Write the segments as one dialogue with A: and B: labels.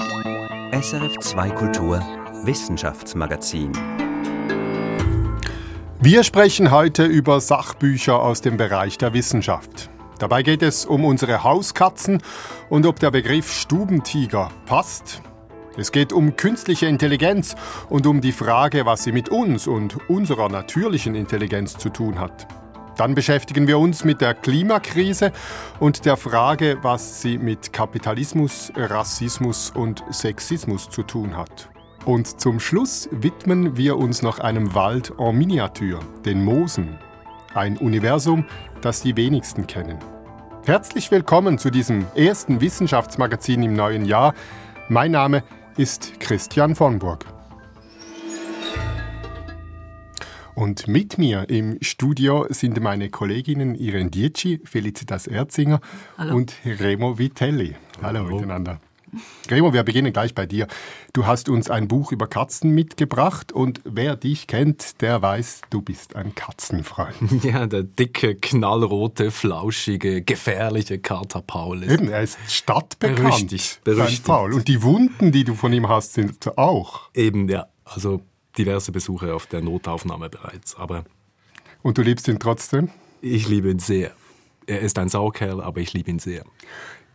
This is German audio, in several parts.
A: SRF 2 Kultur Wissenschaftsmagazin.
B: Wir sprechen heute über Sachbücher aus dem Bereich der Wissenschaft. Dabei geht es um unsere Hauskatzen und ob der Begriff Stubentiger passt. Es geht um künstliche Intelligenz und um die Frage, was sie mit uns und unserer natürlichen Intelligenz zu tun hat. Dann beschäftigen wir uns mit der Klimakrise und der Frage, was sie mit Kapitalismus, Rassismus und Sexismus zu tun hat. Und zum Schluss widmen wir uns noch einem Wald en Miniatur, den Moosen. Ein Universum, das die wenigsten kennen. Herzlich willkommen zu diesem ersten Wissenschaftsmagazin im neuen Jahr. Mein Name ist Christian von Und mit mir im Studio sind meine Kolleginnen Irene Dietschi, Felicitas Erzinger Hallo. und Remo Vitelli. Hallo, Hallo miteinander. Remo, wir beginnen gleich bei dir. Du hast uns ein Buch über Katzen mitgebracht und wer dich kennt, der weiß, du bist ein Katzenfreund.
C: Ja, der dicke, knallrote, flauschige, gefährliche Kater Paul
B: ist. Eben, er ist stadtbekannt. Berüchtigt, berüchtigt. Paul. Und die Wunden, die du von ihm hast, sind auch.
C: Eben, ja. Also diverse Besuche auf der Notaufnahme bereits. Aber
B: Und du liebst ihn trotzdem?
C: Ich liebe ihn sehr. Er ist ein Saukerl, aber ich liebe ihn sehr.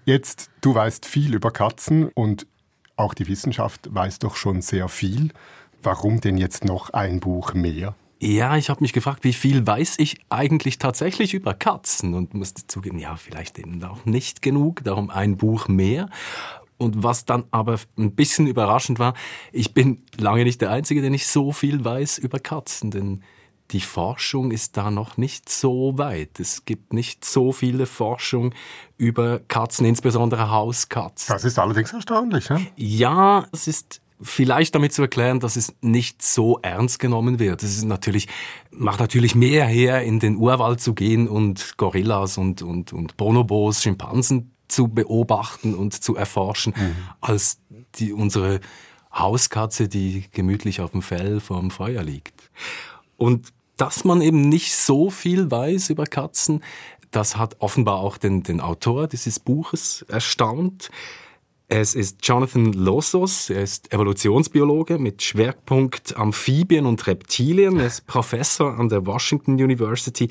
B: Jetzt, du weißt viel über Katzen und auch die Wissenschaft weiß doch schon sehr viel. Warum denn jetzt noch ein Buch mehr?
C: Ja, ich habe mich gefragt, wie viel weiß ich eigentlich tatsächlich über Katzen und musste zugeben, ja, vielleicht eben auch nicht genug, darum ein Buch mehr. Und was dann aber ein bisschen überraschend war, ich bin lange nicht der Einzige, der nicht so viel weiß über Katzen, denn die Forschung ist da noch nicht so weit. Es gibt nicht so viele Forschung über Katzen, insbesondere Hauskatzen.
B: Das ist allerdings erstaunlich, ja?
C: Ja, es ist vielleicht damit zu erklären, dass es nicht so ernst genommen wird. Es ist natürlich, macht natürlich mehr her, in den Urwald zu gehen und Gorillas und, und, und Bonobos, Schimpansen zu beobachten und zu erforschen, mhm. als die, unsere Hauskatze, die gemütlich auf dem Fell vorm Feuer liegt. Und dass man eben nicht so viel weiß über Katzen, das hat offenbar auch den, den Autor dieses Buches erstaunt. Es ist Jonathan Losos, er ist Evolutionsbiologe mit Schwerpunkt Amphibien und Reptilien, er ist Professor an der Washington University.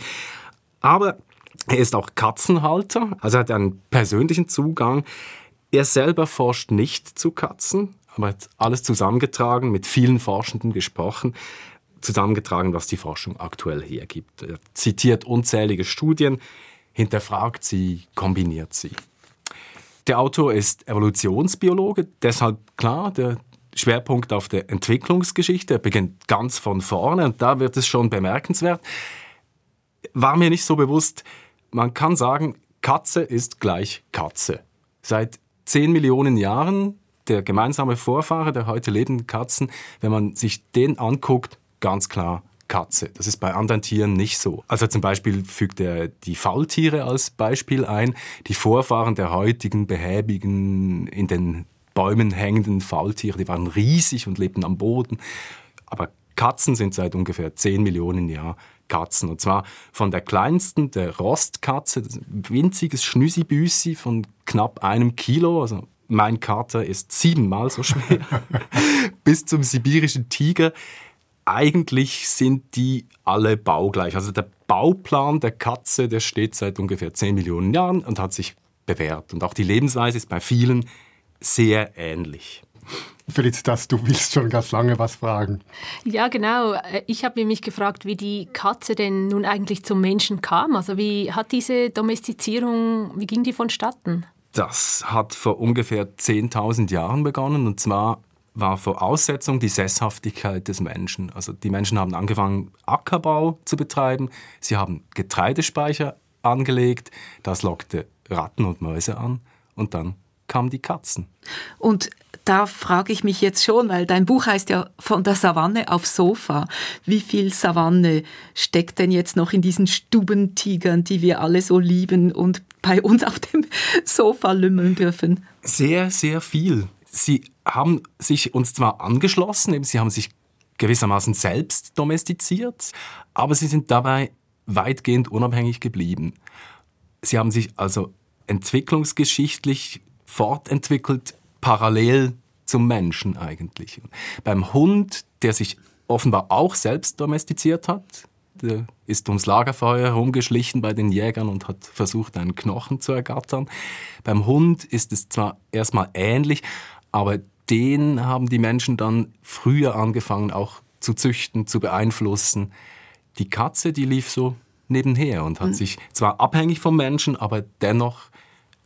C: Aber er ist auch Katzenhalter, also hat einen persönlichen Zugang. Er selber forscht nicht zu Katzen, aber hat alles zusammengetragen, mit vielen Forschenden gesprochen, zusammengetragen, was die Forschung aktuell hergibt. Er zitiert unzählige Studien, hinterfragt sie, kombiniert sie. Der Autor ist Evolutionsbiologe, deshalb klar, der Schwerpunkt auf der Entwicklungsgeschichte. Er beginnt ganz von vorne und da wird es schon bemerkenswert. War mir nicht so bewusst, man kann sagen, Katze ist gleich Katze. Seit 10 Millionen Jahren der gemeinsame Vorfahre der heute lebenden Katzen, wenn man sich den anguckt, ganz klar Katze. Das ist bei anderen Tieren nicht so. Also zum Beispiel fügt er die Faultiere als Beispiel ein. Die Vorfahren der heutigen behäbigen, in den Bäumen hängenden Faultiere, die waren riesig und lebten am Boden. Aber Katzen sind seit ungefähr 10 Millionen Jahren Katzen. Und zwar von der kleinsten, der Rostkatze, ein winziges Schnüsibüsi von knapp einem Kilo, also mein Kater ist siebenmal so schwer, bis zum sibirischen Tiger. Eigentlich sind die alle baugleich. Also der Bauplan der Katze, der steht seit ungefähr 10 Millionen Jahren und hat sich bewährt. Und auch die Lebensweise ist bei vielen sehr ähnlich.
B: Felicitas, du willst schon ganz lange was fragen.
D: Ja, genau. Ich habe mich gefragt, wie die Katze denn nun eigentlich zum Menschen kam. Also wie hat diese Domestizierung, wie ging die vonstatten?
C: Das hat vor ungefähr 10.000 Jahren begonnen und zwar war Voraussetzung die Sesshaftigkeit des Menschen. Also die Menschen haben angefangen, Ackerbau zu betreiben, sie haben Getreidespeicher angelegt, das lockte Ratten und Mäuse an und dann kamen die Katzen.
E: Und da frage ich mich jetzt schon, weil dein Buch heißt ja von der Savanne aufs Sofa. Wie viel Savanne steckt denn jetzt noch in diesen Stubentigern, die wir alle so lieben und bei uns auf dem Sofa lümmeln dürfen?
C: Sehr, sehr viel. Sie haben sich uns zwar angeschlossen, eben sie haben sich gewissermaßen selbst domestiziert, aber sie sind dabei weitgehend unabhängig geblieben. Sie haben sich also entwicklungsgeschichtlich fortentwickelt parallel zum Menschen eigentlich. Beim Hund, der sich offenbar auch selbst domestiziert hat, der ist ums Lagerfeuer herumgeschlichen bei den Jägern und hat versucht, einen Knochen zu ergattern. Beim Hund ist es zwar erstmal ähnlich, aber den haben die Menschen dann früher angefangen auch zu züchten, zu beeinflussen. Die Katze, die lief so nebenher und hat mhm. sich zwar abhängig vom Menschen, aber dennoch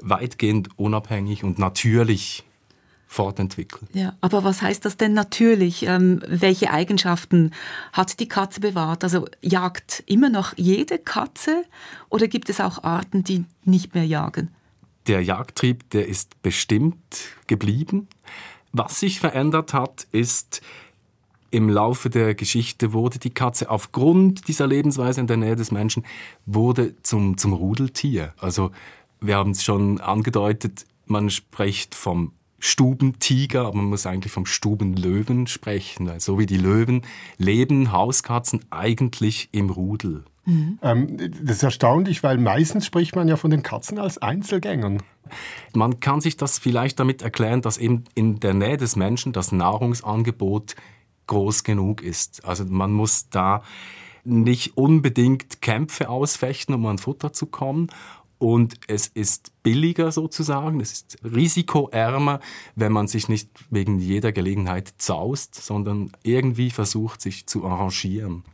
C: weitgehend unabhängig und natürlich fortentwickelt.
E: Ja, aber was heißt das denn natürlich? Ähm, welche Eigenschaften hat die Katze bewahrt? Also jagt immer noch jede Katze oder gibt es auch Arten, die nicht mehr jagen?
C: Der Jagdtrieb, der ist bestimmt geblieben. Was sich verändert hat, ist, im Laufe der Geschichte wurde die Katze aufgrund dieser Lebensweise in der Nähe des Menschen wurde zum, zum Rudeltier. Also wir haben es schon angedeutet, man spricht vom Stubentiger, aber man muss eigentlich vom Stubenlöwen sprechen. So wie die Löwen leben Hauskatzen eigentlich im Rudel.
B: Mhm. Ähm, das ist erstaunlich, weil meistens spricht man ja von den Katzen als Einzelgängern.
C: Man kann sich das vielleicht damit erklären, dass eben in der Nähe des Menschen das Nahrungsangebot groß genug ist. Also man muss da nicht unbedingt Kämpfe ausfechten, um an Futter zu kommen und es ist billiger sozusagen, es ist risikoärmer, wenn man sich nicht wegen jeder Gelegenheit zaust, sondern irgendwie versucht, sich zu arrangieren.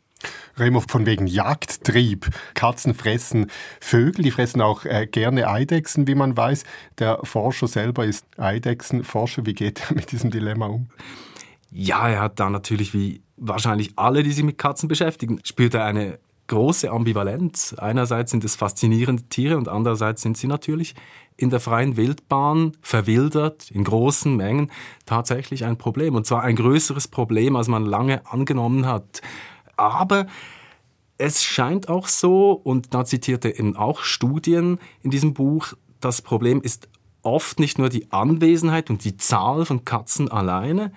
B: Remo, von wegen Jagdtrieb. Katzen fressen Vögel, die fressen auch äh, gerne Eidechsen, wie man weiß. Der Forscher selber ist Eidechsenforscher. Wie geht er mit diesem Dilemma um?
C: Ja, er hat da natürlich, wie wahrscheinlich alle, die sich mit Katzen beschäftigen, spürt er eine große Ambivalenz. Einerseits sind es faszinierende Tiere und andererseits sind sie natürlich in der freien Wildbahn verwildert, in großen Mengen, tatsächlich ein Problem. Und zwar ein größeres Problem, als man lange angenommen hat. Aber es scheint auch so, und da zitiert er eben auch Studien in diesem Buch, das Problem ist oft nicht nur die Anwesenheit und die Zahl von Katzen alleine,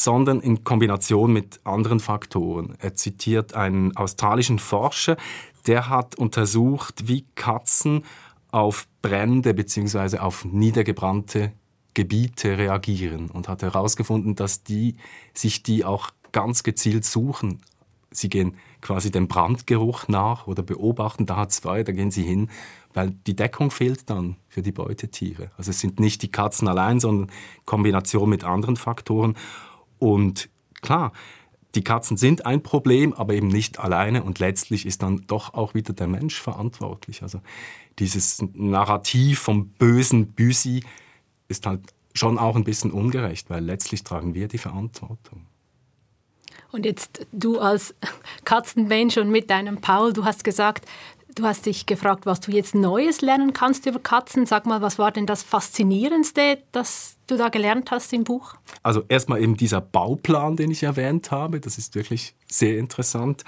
C: sondern in Kombination mit anderen Faktoren. Er zitiert einen australischen Forscher, der hat untersucht, wie Katzen auf Brände bzw. auf niedergebrannte Gebiete reagieren und hat herausgefunden, dass die sich die auch ganz gezielt suchen. Sie gehen quasi dem Brandgeruch nach oder beobachten, da hat es Feuer, da gehen sie hin, weil die Deckung fehlt dann für die Beutetiere. Also es sind nicht die Katzen allein, sondern Kombination mit anderen Faktoren. Und klar, die Katzen sind ein Problem, aber eben nicht alleine und letztlich ist dann doch auch wieder der Mensch verantwortlich. Also dieses Narrativ vom bösen Büsi ist halt schon auch ein bisschen ungerecht, weil letztlich tragen wir die Verantwortung.
D: Und jetzt du als Katzenmensch und mit deinem Paul, du hast gesagt, Du hast dich gefragt, was du jetzt Neues lernen kannst über Katzen. Sag mal, was war denn das Faszinierendste, das du da gelernt hast im Buch?
C: Also erstmal eben dieser Bauplan, den ich erwähnt habe. Das ist wirklich sehr interessant.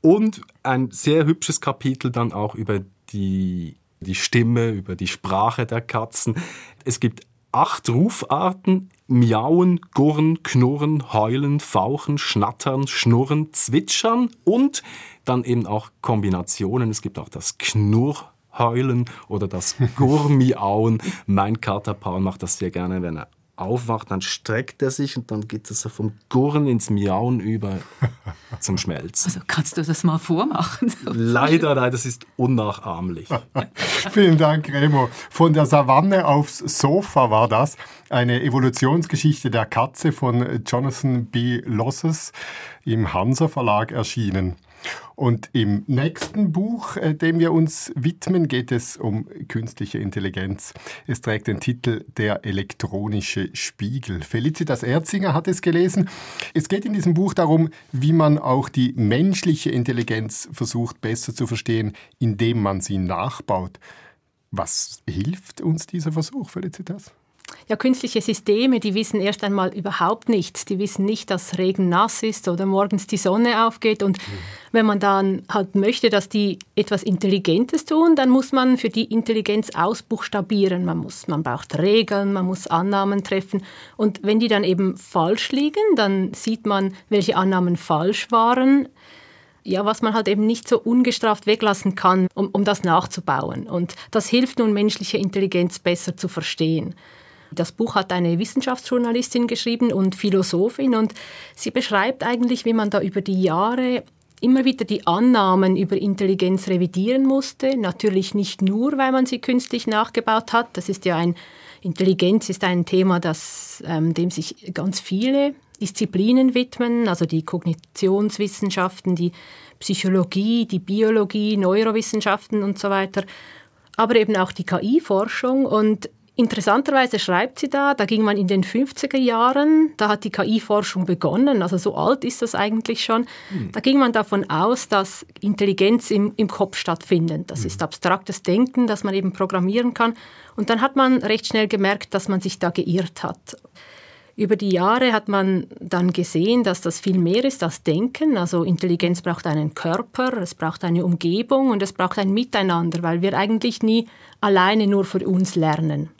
C: Und ein sehr hübsches Kapitel dann auch über die, die Stimme, über die Sprache der Katzen. Es gibt acht Rufarten. Miauen, Gurren, Knurren, Heulen, Fauchen, Schnattern, Schnurren, Zwitschern und dann eben auch Kombinationen. Es gibt auch das Knurrheulen oder das Gurmiauen. mein Kater Paul macht das sehr gerne, wenn er aufwacht, dann streckt er sich und dann geht es vom Gurren ins Miauen über zum Schmelzen.
E: Also kannst du das mal vormachen?
C: leider, leider, das ist unnachahmlich.
B: Vielen Dank, Remo. Von der Savanne aufs Sofa war das. Eine Evolutionsgeschichte der Katze von Jonathan B. Losses im Hansa Verlag erschienen. Und im nächsten Buch, äh, dem wir uns widmen, geht es um künstliche Intelligenz. Es trägt den Titel Der elektronische Spiegel. Felicitas Erzinger hat es gelesen. Es geht in diesem Buch darum, wie man auch die menschliche Intelligenz versucht besser zu verstehen, indem man sie nachbaut. Was hilft uns dieser Versuch, Felicitas?
D: Ja, künstliche Systeme, die wissen erst einmal überhaupt nichts. Die wissen nicht, dass Regen nass ist oder morgens die Sonne aufgeht. Und wenn man dann halt möchte, dass die etwas Intelligentes tun, dann muss man für die Intelligenz ausbuchstabieren. Man, muss, man braucht Regeln, man muss Annahmen treffen. Und wenn die dann eben falsch liegen, dann sieht man, welche Annahmen falsch waren ja, was man halt eben nicht so ungestraft weglassen kann, um, um das nachzubauen. Und das hilft nun menschliche Intelligenz besser zu verstehen. Das Buch hat eine Wissenschaftsjournalistin geschrieben und Philosophin und sie beschreibt eigentlich, wie man da über die Jahre immer wieder die Annahmen über Intelligenz revidieren musste. Natürlich nicht nur, weil man sie künstlich nachgebaut hat. Das ist ja ein Intelligenz ist ein Thema, das, ähm, dem sich ganz viele Disziplinen widmen, also die Kognitionswissenschaften, die Psychologie, die Biologie, Neurowissenschaften und so weiter, aber eben auch die KI-Forschung. Und Interessanterweise schreibt sie da, da ging man in den 50er Jahren, da hat die KI-Forschung begonnen, also so alt ist das eigentlich schon. Mhm. Da ging man davon aus, dass Intelligenz im, im Kopf stattfindet. Das mhm. ist abstraktes Denken, das man eben programmieren kann. Und dann hat man recht schnell gemerkt, dass man sich da geirrt hat. Über die Jahre hat man dann gesehen, dass das viel mehr ist als Denken. Also Intelligenz braucht einen Körper, es braucht eine Umgebung und es braucht ein Miteinander, weil wir eigentlich nie alleine nur für uns lernen.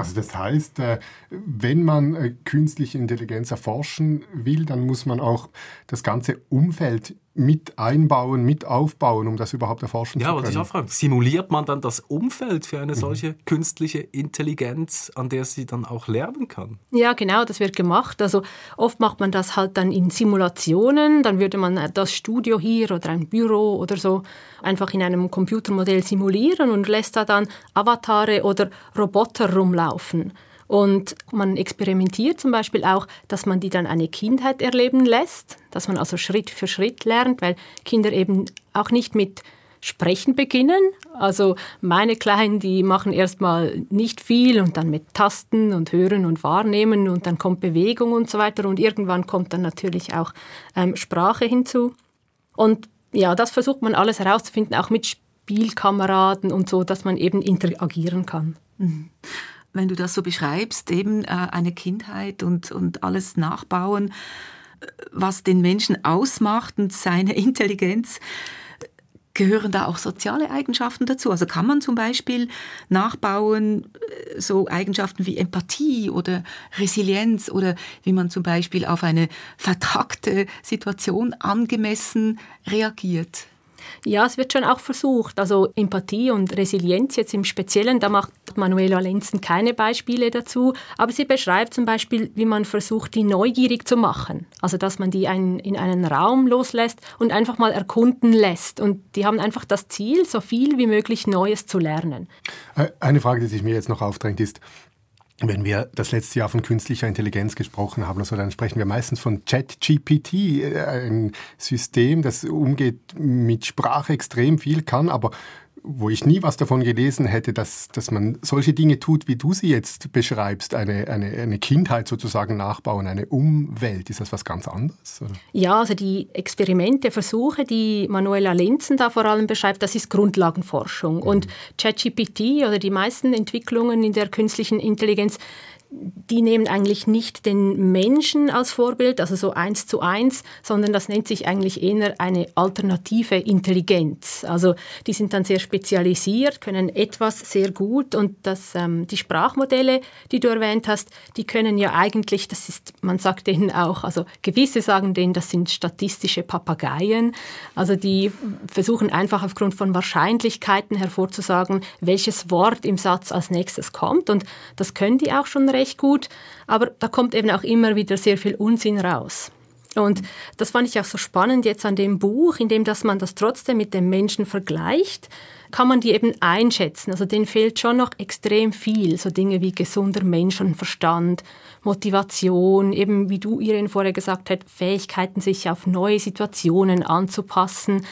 B: Also das heißt, äh, wenn man äh, künstliche Intelligenz erforschen will, dann muss man auch das ganze Umfeld mit einbauen, mit aufbauen, um das überhaupt erforschen
C: ja, zu können. Ja, wollte ich auch fragen. Simuliert man dann das Umfeld für eine mhm. solche künstliche Intelligenz, an der sie dann auch lernen kann?
D: Ja, genau, das wird gemacht. Also oft macht man das halt dann in Simulationen. Dann würde man das Studio hier oder ein Büro oder so einfach in einem Computermodell simulieren und lässt da dann Avatare oder Roboter rumlaufen. Und man experimentiert zum Beispiel auch, dass man die dann eine Kindheit erleben lässt, dass man also Schritt für Schritt lernt, weil Kinder eben auch nicht mit Sprechen beginnen. Also meine Kleinen, die machen erstmal nicht viel und dann mit Tasten und Hören und Wahrnehmen und dann kommt Bewegung und so weiter und irgendwann kommt dann natürlich auch ähm, Sprache hinzu. Und ja, das versucht man alles herauszufinden, auch mit Spielkameraden und so, dass man eben interagieren kann. Mhm
E: wenn du das so beschreibst, eben äh, eine Kindheit und, und alles nachbauen, was den Menschen ausmacht und seine Intelligenz, gehören da auch soziale Eigenschaften dazu? Also kann man zum Beispiel nachbauen äh, so Eigenschaften wie Empathie oder Resilienz oder wie man zum Beispiel auf eine vertrackte Situation angemessen reagiert?
D: Ja, es wird schon auch versucht. Also Empathie und Resilienz jetzt im Speziellen, da macht Manuela Lenzen keine Beispiele dazu, aber sie beschreibt zum Beispiel, wie man versucht, die neugierig zu machen. Also dass man die ein, in einen Raum loslässt und einfach mal erkunden lässt. Und die haben einfach das Ziel, so viel wie möglich Neues zu lernen.
B: Äh, eine Frage, die sich mir jetzt noch aufdrängt, ist, wenn wir das letzte Jahr von künstlicher Intelligenz gesprochen haben, also dann sprechen wir meistens von ChatGPT, äh, ein System, das umgeht mit Sprache extrem viel kann, aber wo ich nie was davon gelesen hätte, dass, dass man solche Dinge tut, wie du sie jetzt beschreibst, eine, eine, eine Kindheit sozusagen nachbauen, eine Umwelt. Ist das was ganz anderes?
D: Oder? Ja, also die Experimente, Versuche, die Manuela Lenzen da vor allem beschreibt, das ist Grundlagenforschung. Mhm. Und ChatGPT oder die meisten Entwicklungen in der künstlichen Intelligenz die nehmen eigentlich nicht den Menschen als Vorbild, also so eins zu eins, sondern das nennt sich eigentlich eher eine alternative Intelligenz. Also die sind dann sehr spezialisiert, können etwas sehr gut und das, ähm, die Sprachmodelle, die du erwähnt hast, die können ja eigentlich, das ist, man sagt denen auch, also gewisse sagen denen, das sind statistische Papageien. Also die versuchen einfach aufgrund von Wahrscheinlichkeiten hervorzusagen, welches Wort im Satz als nächstes kommt und das können die auch schon recht recht gut, aber da kommt eben auch immer wieder sehr viel Unsinn raus. Und das fand ich auch so spannend jetzt an dem Buch, indem dass man das trotzdem mit dem Menschen vergleicht, kann man die eben einschätzen. Also denen fehlt schon noch extrem viel, so Dinge wie gesunder Menschenverstand, Motivation, eben wie du Irene vorher gesagt hast, Fähigkeiten, sich auf neue Situationen anzupassen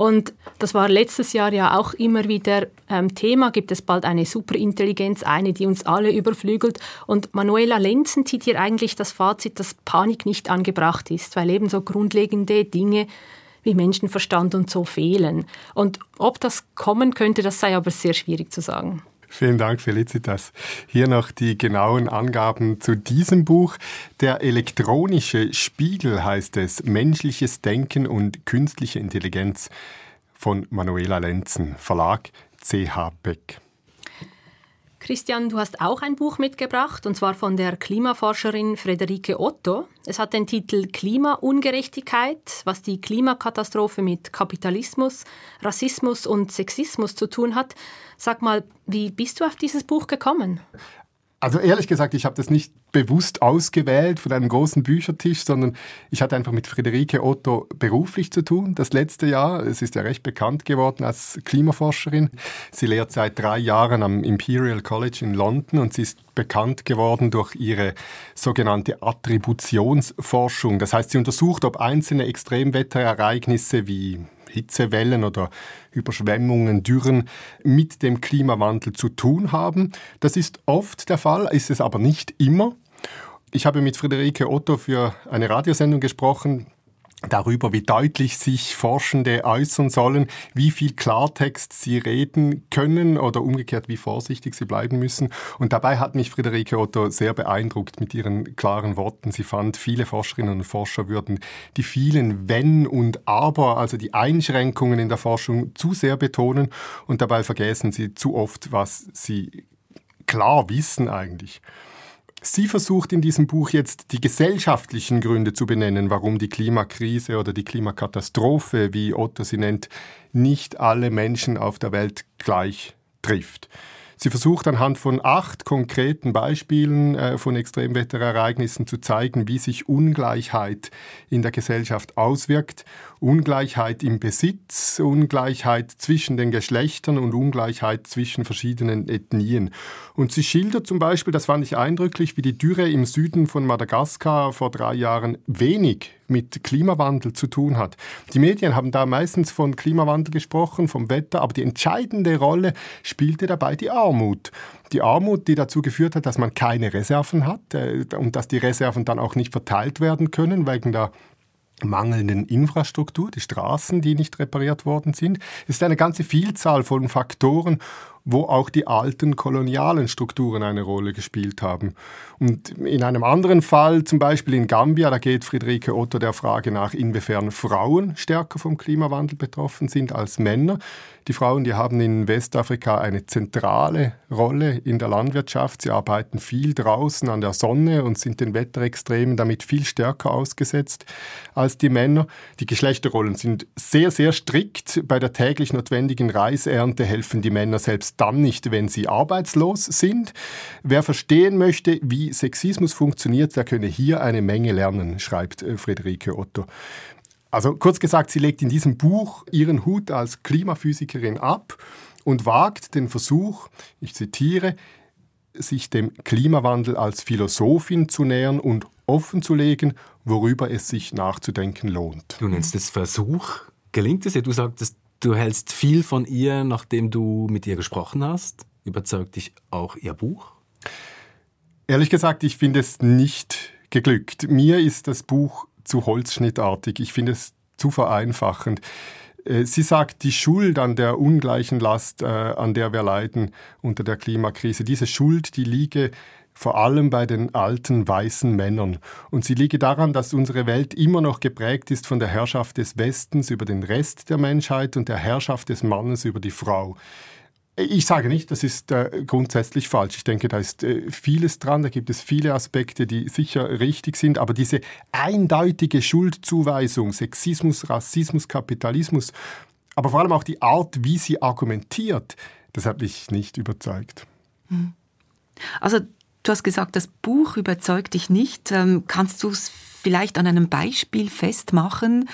D: und das war letztes Jahr ja auch immer wieder ähm, Thema. Gibt es bald eine Superintelligenz, eine, die uns alle überflügelt? Und Manuela Lenzen zieht hier eigentlich das Fazit, dass Panik nicht angebracht ist, weil eben so grundlegende Dinge wie Menschenverstand und so fehlen. Und ob das kommen könnte, das sei aber sehr schwierig zu sagen.
B: Vielen Dank, Felicitas. Hier noch die genauen Angaben zu diesem Buch. Der elektronische Spiegel heißt es Menschliches Denken und künstliche Intelligenz von Manuela Lenzen, Verlag CH Beck.
D: Christian, du hast auch ein Buch mitgebracht, und zwar von der Klimaforscherin Frederike Otto. Es hat den Titel Klimaungerechtigkeit, was die Klimakatastrophe mit Kapitalismus, Rassismus und Sexismus zu tun hat. Sag mal, wie bist du auf dieses Buch gekommen?
B: Also ehrlich gesagt, ich habe das nicht bewusst ausgewählt von einem großen Büchertisch, sondern ich hatte einfach mit Friederike Otto beruflich zu tun. Das letzte Jahr, es ist ja recht bekannt geworden als Klimaforscherin. Sie lehrt seit drei Jahren am Imperial College in London und sie ist bekannt geworden durch ihre sogenannte Attributionsforschung. Das heißt, sie untersucht, ob einzelne Extremwetterereignisse wie Hitzewellen oder Überschwemmungen, Dürren mit dem Klimawandel zu tun haben. Das ist oft der Fall, ist es aber nicht immer. Ich habe mit Friederike Otto für eine Radiosendung gesprochen, darüber, wie deutlich sich Forschende äußern sollen, wie viel Klartext sie reden können oder umgekehrt, wie vorsichtig sie bleiben müssen. Und dabei hat mich Friederike Otto sehr beeindruckt mit ihren klaren Worten. Sie fand, viele Forscherinnen und Forscher würden die vielen Wenn und Aber, also die Einschränkungen in der Forschung zu sehr betonen und dabei vergessen sie zu oft, was sie klar wissen eigentlich. Sie versucht in diesem Buch jetzt die gesellschaftlichen Gründe zu benennen, warum die Klimakrise oder die Klimakatastrophe, wie Otto sie nennt, nicht alle Menschen auf der Welt gleich trifft. Sie versucht anhand von acht konkreten Beispielen äh, von Extremwetterereignissen zu zeigen, wie sich Ungleichheit in der Gesellschaft auswirkt. Ungleichheit im Besitz, Ungleichheit zwischen den Geschlechtern und Ungleichheit zwischen verschiedenen Ethnien. Und sie schildert zum Beispiel, das fand ich eindrücklich, wie die Dürre im Süden von Madagaskar vor drei Jahren wenig mit Klimawandel zu tun hat. Die Medien haben da meistens von Klimawandel gesprochen, vom Wetter, aber die entscheidende Rolle spielte dabei die Armut. Die Armut, die dazu geführt hat, dass man keine Reserven hat äh, und dass die Reserven dann auch nicht verteilt werden können wegen der mangelnden Infrastruktur, die Straßen, die nicht repariert worden sind. Es ist eine ganze Vielzahl von Faktoren wo auch die alten kolonialen Strukturen eine Rolle gespielt haben. Und in einem anderen Fall, zum Beispiel in Gambia, da geht Friederike Otto der Frage nach, inwiefern Frauen stärker vom Klimawandel betroffen sind als Männer. Die Frauen, die haben in Westafrika eine zentrale Rolle in der Landwirtschaft. Sie arbeiten viel draußen an der Sonne und sind den Wetterextremen damit viel stärker ausgesetzt als die Männer. Die Geschlechterrollen sind sehr, sehr strikt. Bei der täglich notwendigen Reisernte helfen die Männer selbst dann nicht, wenn sie arbeitslos sind. Wer verstehen möchte, wie Sexismus funktioniert, der könne hier eine Menge lernen, schreibt äh, Friederike Otto. Also kurz gesagt, sie legt in diesem Buch ihren Hut als Klimaphysikerin ab und wagt den Versuch, ich zitiere, sich dem Klimawandel als Philosophin zu nähern und offenzulegen, worüber es sich nachzudenken lohnt.
C: Du nennst es Versuch. Gelingt es ja? Du sagtest, Du hältst viel von ihr, nachdem du mit ihr gesprochen hast. Überzeugt dich auch ihr Buch?
B: Ehrlich gesagt, ich finde es nicht geglückt. Mir ist das Buch zu holzschnittartig. Ich finde es zu vereinfachend. Äh, sie sagt, die Schuld an der ungleichen Last, äh, an der wir leiden unter der Klimakrise, diese Schuld, die liege vor allem bei den alten weißen Männern. Und sie liege daran, dass unsere Welt immer noch geprägt ist von der Herrschaft des Westens über den Rest der Menschheit und der Herrschaft des Mannes über die Frau. Ich sage nicht, das ist äh, grundsätzlich falsch. Ich denke, da ist äh, vieles dran, da gibt es viele Aspekte, die sicher richtig sind, aber diese eindeutige Schuldzuweisung, Sexismus, Rassismus, Kapitalismus, aber vor allem auch die Art, wie sie argumentiert, das hat mich nicht überzeugt.
E: Hm. Also Du hast gesagt, das Buch überzeugt dich nicht. Ähm, kannst du es vielleicht an einem Beispiel festmachen,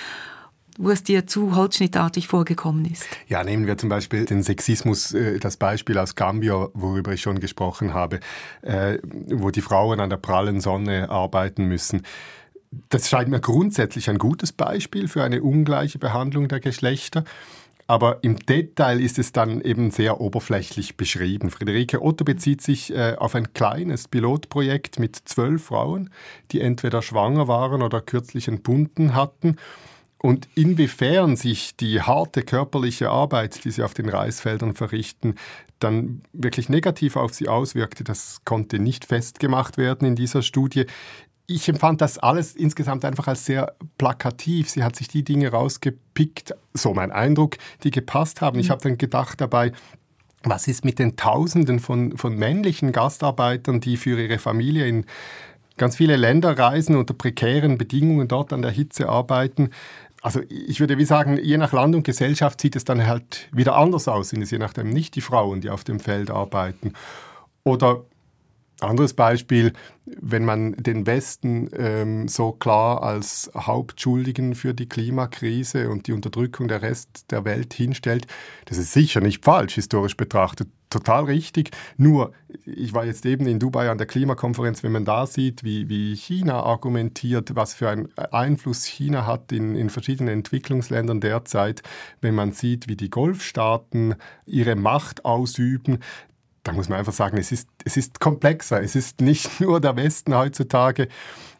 E: wo es dir zu holzschnittartig vorgekommen ist?
B: Ja, nehmen wir zum Beispiel den Sexismus, äh, das Beispiel aus Gambia, worüber ich schon gesprochen habe, äh, wo die Frauen an der prallen Sonne arbeiten müssen. Das scheint mir grundsätzlich ein gutes Beispiel für eine ungleiche Behandlung der Geschlechter. Aber im Detail ist es dann eben sehr oberflächlich beschrieben. Friederike Otto bezieht sich äh, auf ein kleines Pilotprojekt mit zwölf Frauen, die entweder schwanger waren oder kürzlich entbunden hatten. Und inwiefern sich die harte körperliche Arbeit, die sie auf den Reisfeldern verrichten, dann wirklich negativ auf sie auswirkte, das konnte nicht festgemacht werden in dieser Studie ich empfand das alles insgesamt einfach als sehr plakativ. Sie hat sich die Dinge rausgepickt, so mein Eindruck, die gepasst haben. Ich mhm. habe dann gedacht dabei, was ist mit den Tausenden von, von männlichen Gastarbeitern, die für ihre Familie in ganz viele Länder reisen, unter prekären Bedingungen dort an der Hitze arbeiten? Also ich würde wie sagen, je nach Land und Gesellschaft sieht es dann halt wieder anders aus, sind es je nachdem nicht die Frauen, die auf dem Feld arbeiten. Oder Anderes Beispiel, wenn man den Westen ähm, so klar als Hauptschuldigen für die Klimakrise und die Unterdrückung der Rest der Welt hinstellt, das ist sicher nicht falsch, historisch betrachtet, total richtig. Nur, ich war jetzt eben in Dubai an der Klimakonferenz, wenn man da sieht, wie, wie China argumentiert, was für einen Einfluss China hat in, in verschiedenen Entwicklungsländern derzeit, wenn man sieht, wie die Golfstaaten ihre Macht ausüben, da muss man einfach sagen, es ist, es ist komplexer. Es ist nicht nur der Westen heutzutage.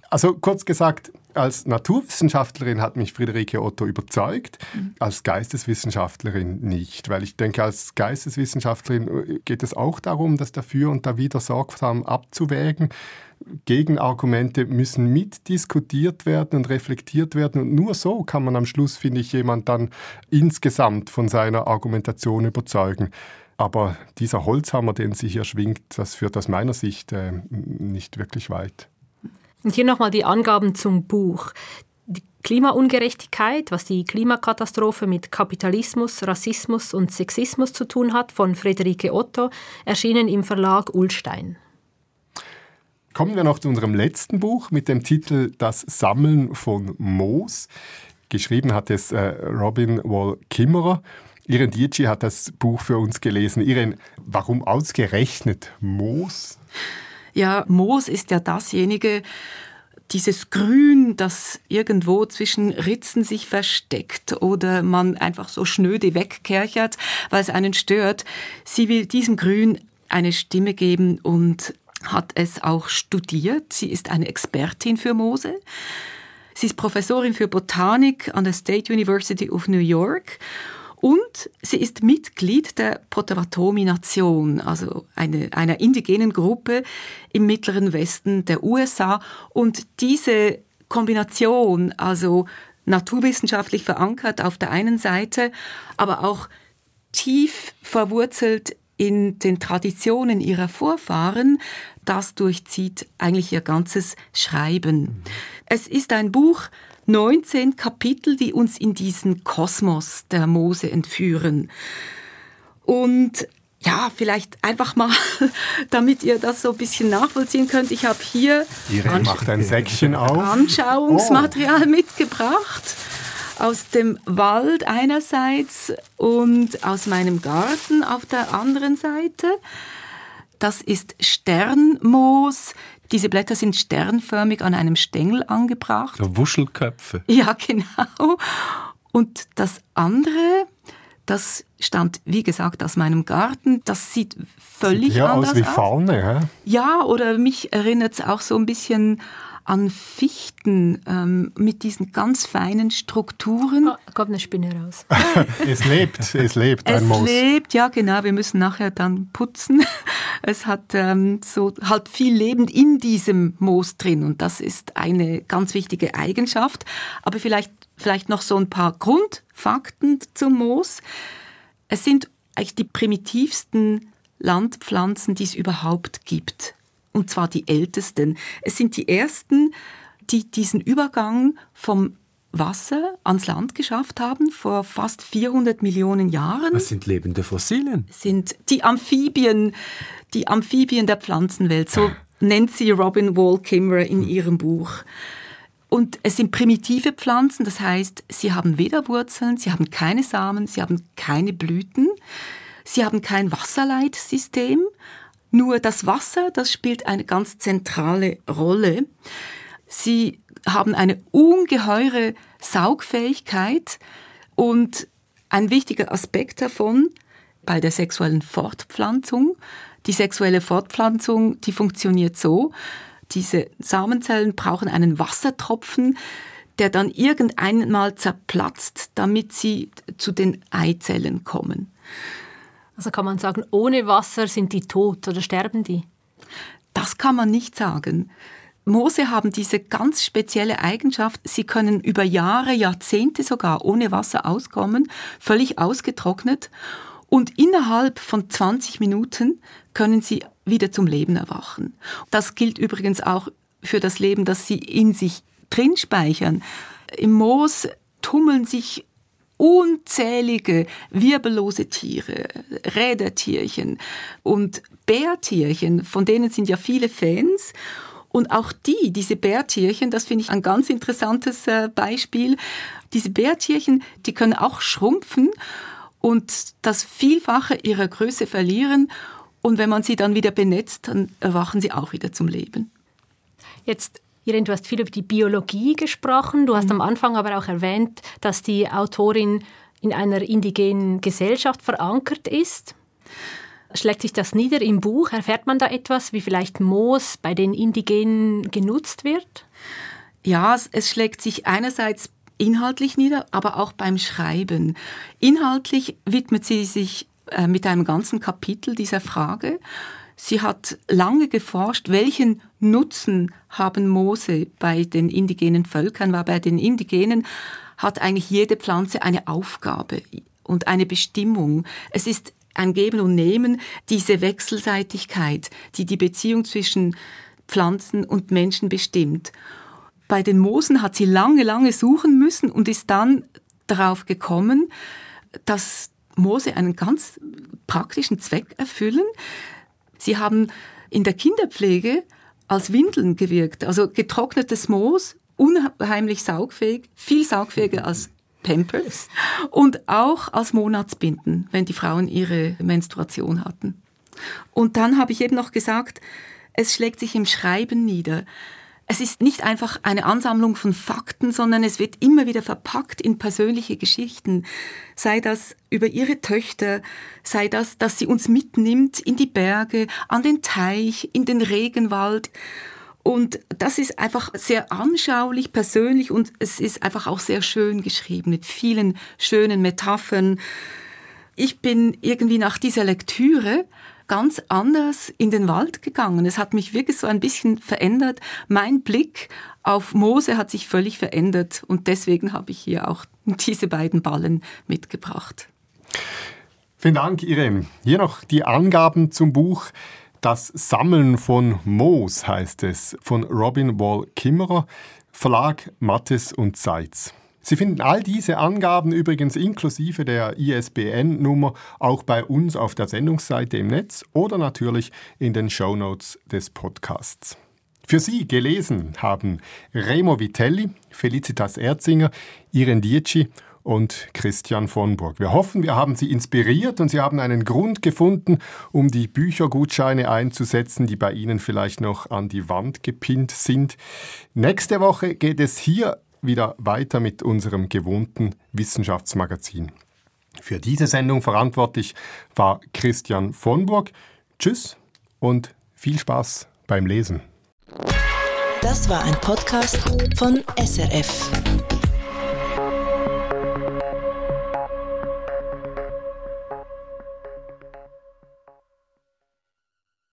B: Also kurz gesagt, als Naturwissenschaftlerin hat mich Friederike Otto überzeugt, mhm. als Geisteswissenschaftlerin nicht, weil ich denke, als Geisteswissenschaftlerin äh, geht es auch darum, das dafür und da wieder sorgsam abzuwägen. Gegenargumente müssen mitdiskutiert werden und reflektiert werden und nur so kann man am Schluss, finde ich, jemand dann insgesamt von seiner Argumentation überzeugen. Aber dieser Holzhammer, den sie hier schwingt, das führt aus meiner Sicht äh, nicht wirklich weit.
D: Und hier nochmal die Angaben zum Buch. Die Klimaungerechtigkeit, was die Klimakatastrophe mit Kapitalismus, Rassismus und Sexismus zu tun hat, von Friederike Otto, erschienen im Verlag Ulstein.
B: Kommen wir noch zu unserem letzten Buch mit dem Titel Das Sammeln von Moos. Geschrieben hat es äh, Robin Wall Kimmerer. Iren Dietschi hat das Buch für uns gelesen. Iren, warum ausgerechnet Moos?
E: Ja, Moos ist ja dasjenige, dieses Grün, das irgendwo zwischen Ritzen sich versteckt oder man einfach so schnöde wegkerchert, weil es einen stört. Sie will diesem Grün eine Stimme geben und hat es auch studiert. Sie ist eine Expertin für Moose. Sie ist Professorin für Botanik an der State University of New York und sie ist Mitglied der Potawatomi-Nation, also eine, einer indigenen Gruppe im mittleren Westen der USA. Und diese Kombination, also naturwissenschaftlich verankert auf der einen Seite, aber auch tief verwurzelt in den Traditionen ihrer Vorfahren, das durchzieht eigentlich ihr ganzes Schreiben. Es ist ein Buch, 19 Kapitel, die uns in diesen Kosmos der Mose entführen. Und ja, vielleicht einfach mal, damit ihr das so ein bisschen nachvollziehen könnt. Ich habe hier
B: macht ein Säckchen auf.
E: Anschauungsmaterial oh. mitgebracht aus dem Wald einerseits und aus meinem Garten auf der anderen Seite. Das ist Sternmoos. Diese Blätter sind sternförmig an einem Stängel angebracht.
C: Wuschelköpfe.
E: Ja, genau. Und das andere, das stammt, wie gesagt, aus meinem Garten. Das sieht völlig sieht anders
B: aus. wie Faune, hä?
E: Ja, oder mich erinnert es auch so ein bisschen an Fichten ähm, mit diesen ganz feinen Strukturen. Oh,
D: kommt eine Spinne raus.
B: es lebt, es lebt
E: ein es Moos. Es lebt, ja genau. Wir müssen nachher dann putzen. Es hat ähm, so halt viel Leben in diesem Moos drin und das ist eine ganz wichtige Eigenschaft. Aber vielleicht vielleicht noch so ein paar Grundfakten zum Moos. Es sind eigentlich die primitivsten Landpflanzen, die es überhaupt gibt und zwar die ältesten. Es sind die ersten, die diesen Übergang vom Wasser ans Land geschafft haben vor fast 400 Millionen Jahren.
C: Das sind lebende Fossilien.
E: Sind die Amphibien, die Amphibien der Pflanzenwelt. So nennt sie Robin Wall Kimmerer in hm. ihrem Buch. Und es sind primitive Pflanzen, das heißt, sie haben weder Wurzeln, sie haben keine Samen, sie haben keine Blüten, sie haben kein Wasserleitsystem nur das Wasser, das spielt eine ganz zentrale Rolle. Sie haben eine ungeheure Saugfähigkeit und ein wichtiger Aspekt davon bei der sexuellen Fortpflanzung. Die sexuelle Fortpflanzung, die funktioniert so, diese Samenzellen brauchen einen Wassertropfen, der dann irgendeinmal zerplatzt, damit sie zu den Eizellen kommen.
D: Also kann man sagen, ohne Wasser sind die tot oder sterben die?
E: Das kann man nicht sagen. Moose haben diese ganz spezielle Eigenschaft, sie können über Jahre, Jahrzehnte sogar ohne Wasser auskommen, völlig ausgetrocknet und innerhalb von 20 Minuten können sie wieder zum Leben erwachen. Das gilt übrigens auch für das Leben, das sie in sich drin speichern. Im Moos tummeln sich unzählige wirbellose Tiere, Rädertierchen und Bärtierchen, von denen sind ja viele Fans. Und auch die, diese Bärtierchen, das finde ich ein ganz interessantes äh, Beispiel. Diese Bärtierchen, die können auch schrumpfen und das Vielfache ihrer Größe verlieren. Und wenn man sie dann wieder benetzt, dann erwachen sie auch wieder zum Leben.
D: Jetzt Irene, du hast viel über die Biologie gesprochen. Du hast mhm. am Anfang aber auch erwähnt, dass die Autorin in einer indigenen Gesellschaft verankert ist. Schlägt sich das nieder im Buch? Erfährt man da etwas, wie vielleicht Moos bei den Indigenen genutzt wird?
E: Ja, es schlägt sich einerseits inhaltlich nieder, aber auch beim Schreiben. Inhaltlich widmet sie sich äh, mit einem ganzen Kapitel dieser Frage. Sie hat lange geforscht, welchen Nutzen haben Moose bei den indigenen Völkern, weil bei den Indigenen hat eigentlich jede Pflanze eine Aufgabe und eine Bestimmung. Es ist ein Geben und Nehmen, diese Wechselseitigkeit, die die Beziehung zwischen Pflanzen und Menschen bestimmt. Bei den Moosen hat sie lange, lange suchen müssen und ist dann darauf gekommen, dass Moose einen ganz praktischen Zweck erfüllen. Sie haben in der Kinderpflege als Windeln gewirkt, also getrocknetes Moos, unheimlich saugfähig, viel saugfähiger als Pampers und auch als Monatsbinden, wenn die Frauen ihre Menstruation hatten. Und dann habe ich eben noch gesagt, es schlägt sich im Schreiben nieder. Es ist nicht einfach eine Ansammlung von Fakten, sondern es wird immer wieder verpackt in persönliche Geschichten. Sei das über ihre Töchter, sei das, dass sie uns mitnimmt in die Berge, an den Teich, in den Regenwald. Und das ist einfach sehr anschaulich, persönlich und es ist einfach auch sehr schön geschrieben mit vielen schönen Metaphern. Ich bin irgendwie nach dieser Lektüre ganz anders in den Wald gegangen. Es hat mich wirklich so ein bisschen verändert. Mein Blick auf Mose hat sich völlig verändert und deswegen habe ich hier auch diese beiden Ballen mitgebracht.
B: Vielen Dank, Irene. Hier noch die Angaben zum Buch. Das Sammeln von Moos heißt es, von Robin Wall Kimmerer, Verlag Mattes und Seitz. Sie finden all diese Angaben übrigens inklusive der ISBN-Nummer auch bei uns auf der Sendungsseite im Netz oder natürlich in den Show Notes des Podcasts. Für Sie gelesen haben Remo Vitelli, Felicitas Erzinger, Irene Dietschi und Christian von Burg. Wir hoffen, wir haben Sie inspiriert und Sie haben einen Grund gefunden, um die Büchergutscheine einzusetzen, die bei Ihnen vielleicht noch an die Wand gepinnt sind. Nächste Woche geht es hier wieder weiter mit unserem gewohnten Wissenschaftsmagazin. Für diese Sendung verantwortlich war Christian von Burg. Tschüss und viel Spaß beim Lesen.
F: Das war ein Podcast von SRF.